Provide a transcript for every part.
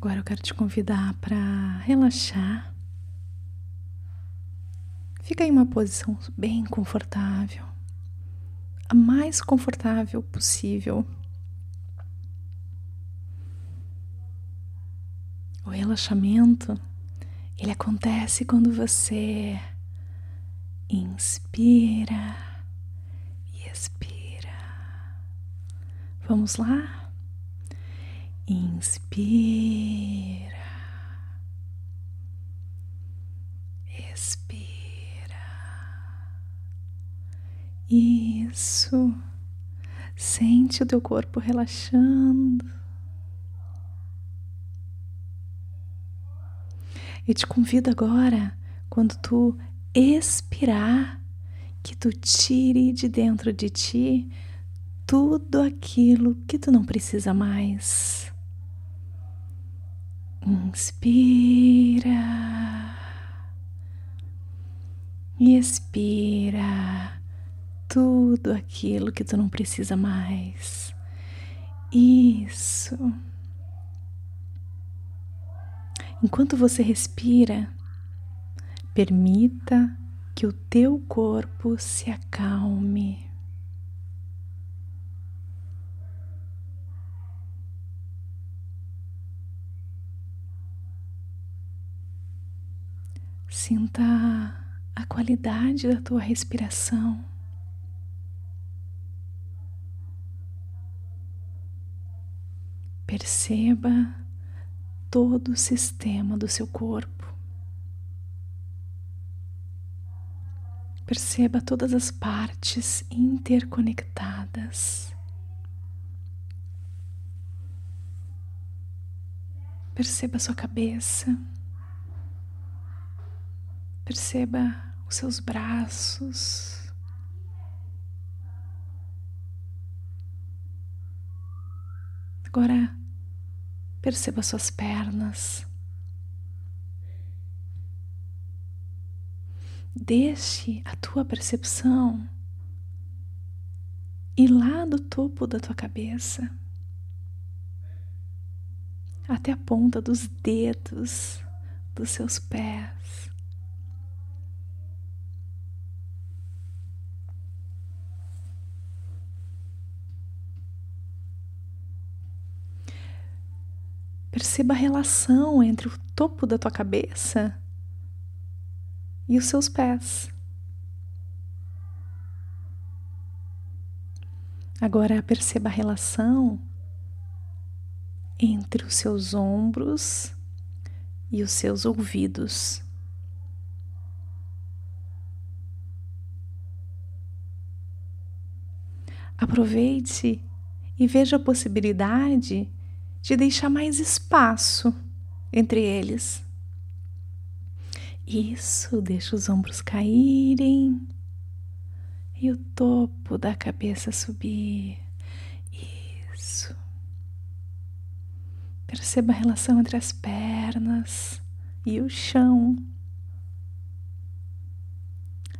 Agora eu quero te convidar para relaxar. Fica em uma posição bem confortável, a mais confortável possível. O relaxamento, ele acontece quando você inspira e expira. Vamos lá? Inspira. Expira. Isso. Sente o teu corpo relaxando. Eu te convido agora, quando tu expirar, que tu tire de dentro de ti tudo aquilo que tu não precisa mais. Inspira e expira tudo aquilo que tu não precisa mais. Isso. Enquanto você respira, permita que o teu corpo se acalme. Sinta a qualidade da tua respiração. Perceba todo o sistema do seu corpo. Perceba todas as partes interconectadas. Perceba sua cabeça. Perceba os seus braços. Agora perceba suas pernas. Deixe a tua percepção ir lá do topo da tua cabeça até a ponta dos dedos dos seus pés. Perceba a relação entre o topo da tua cabeça e os seus pés. Agora perceba a relação entre os seus ombros e os seus ouvidos. Aproveite e veja a possibilidade de deixar mais espaço entre eles. Isso, deixa os ombros caírem e o topo da cabeça subir. Isso. Perceba a relação entre as pernas e o chão.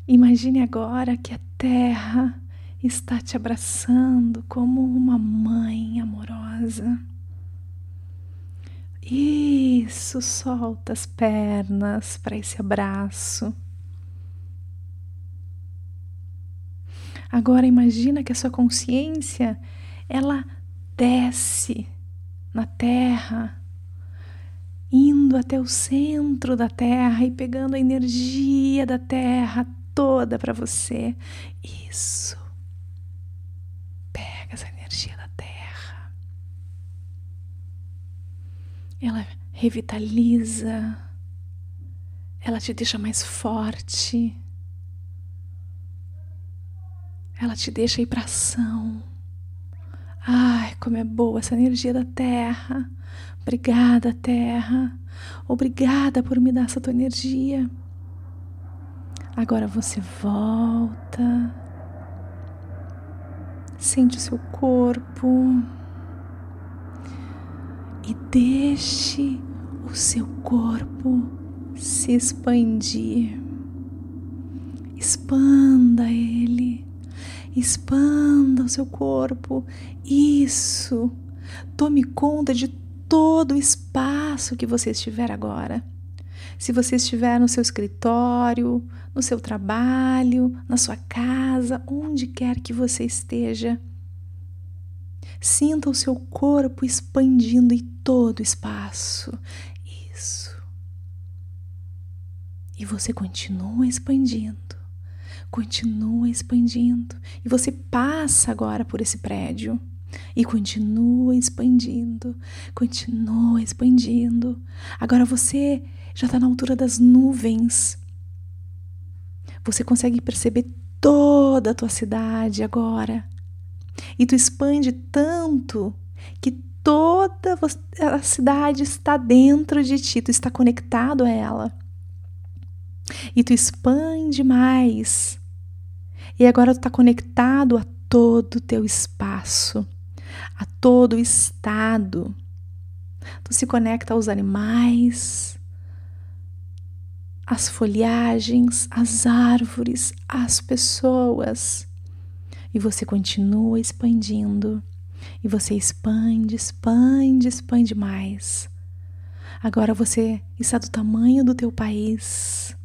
Imagine agora que a terra está te abraçando como uma mãe amorosa. Isso, solta as pernas para esse abraço. Agora imagina que a sua consciência ela desce na terra, indo até o centro da terra e pegando a energia da terra toda para você. Isso. Ela revitaliza, ela te deixa mais forte, ela te deixa ir para ação. Ai, como é boa essa energia da terra. Obrigada, terra. Obrigada por me dar essa tua energia. Agora você volta. Sente o seu corpo e deixe o seu corpo se expandir. Expanda ele, expanda o seu corpo. Isso. Tome conta de todo o espaço que você estiver agora. Se você estiver no seu escritório, no seu trabalho, na sua casa, onde quer que você esteja, sinta o seu corpo expandindo em todo o espaço. Isso. E você continua expandindo, continua expandindo. E você passa agora por esse prédio e continua expandindo, continua expandindo. Agora você já está na altura das nuvens. Você consegue perceber toda a tua cidade agora. E tu expande tanto que toda a cidade está dentro de ti, tu está conectado a ela. E tu expande mais. E agora tu está conectado a todo o teu espaço a todo o estado. Tu se conecta aos animais, às folhagens, às árvores, às pessoas. E você continua expandindo. E você expande, expande, expande mais. Agora você está do tamanho do teu país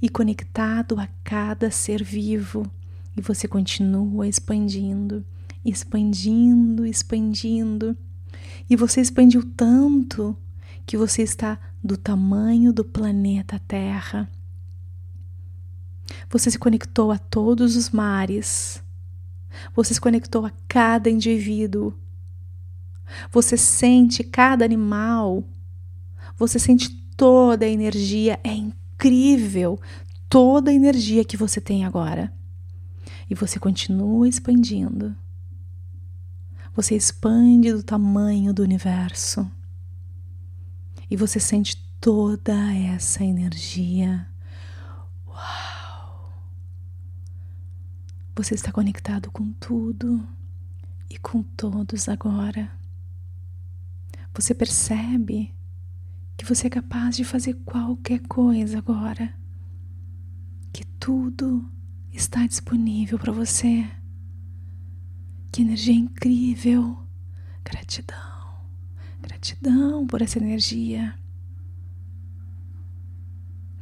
e conectado a cada ser vivo. E você continua expandindo expandindo, expandindo. E você expandiu tanto que você está do tamanho do planeta Terra. Você se conectou a todos os mares. Você se conectou a cada indivíduo. Você sente cada animal. Você sente toda a energia. É incrível toda a energia que você tem agora. E você continua expandindo você expande do tamanho do universo e você sente toda essa energia. Você está conectado com tudo e com todos agora. Você percebe que você é capaz de fazer qualquer coisa agora, que tudo está disponível para você. Que energia incrível! Gratidão, gratidão por essa energia.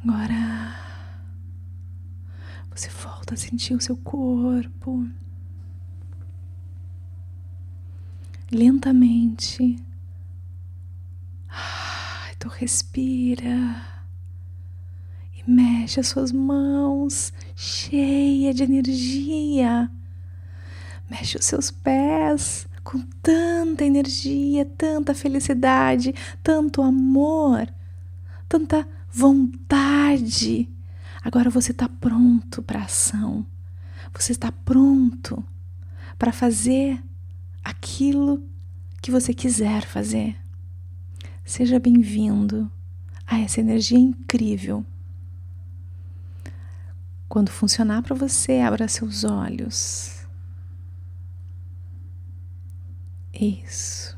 Agora volta a sentir o seu corpo. Lentamente. então respira e mexe as suas mãos cheia de energia Mexe os seus pés com tanta energia, tanta felicidade, tanto amor, tanta vontade. Agora você está pronto para ação. Você está pronto para fazer aquilo que você quiser fazer. Seja bem-vindo a essa energia incrível. Quando funcionar para você, abra seus olhos. Isso.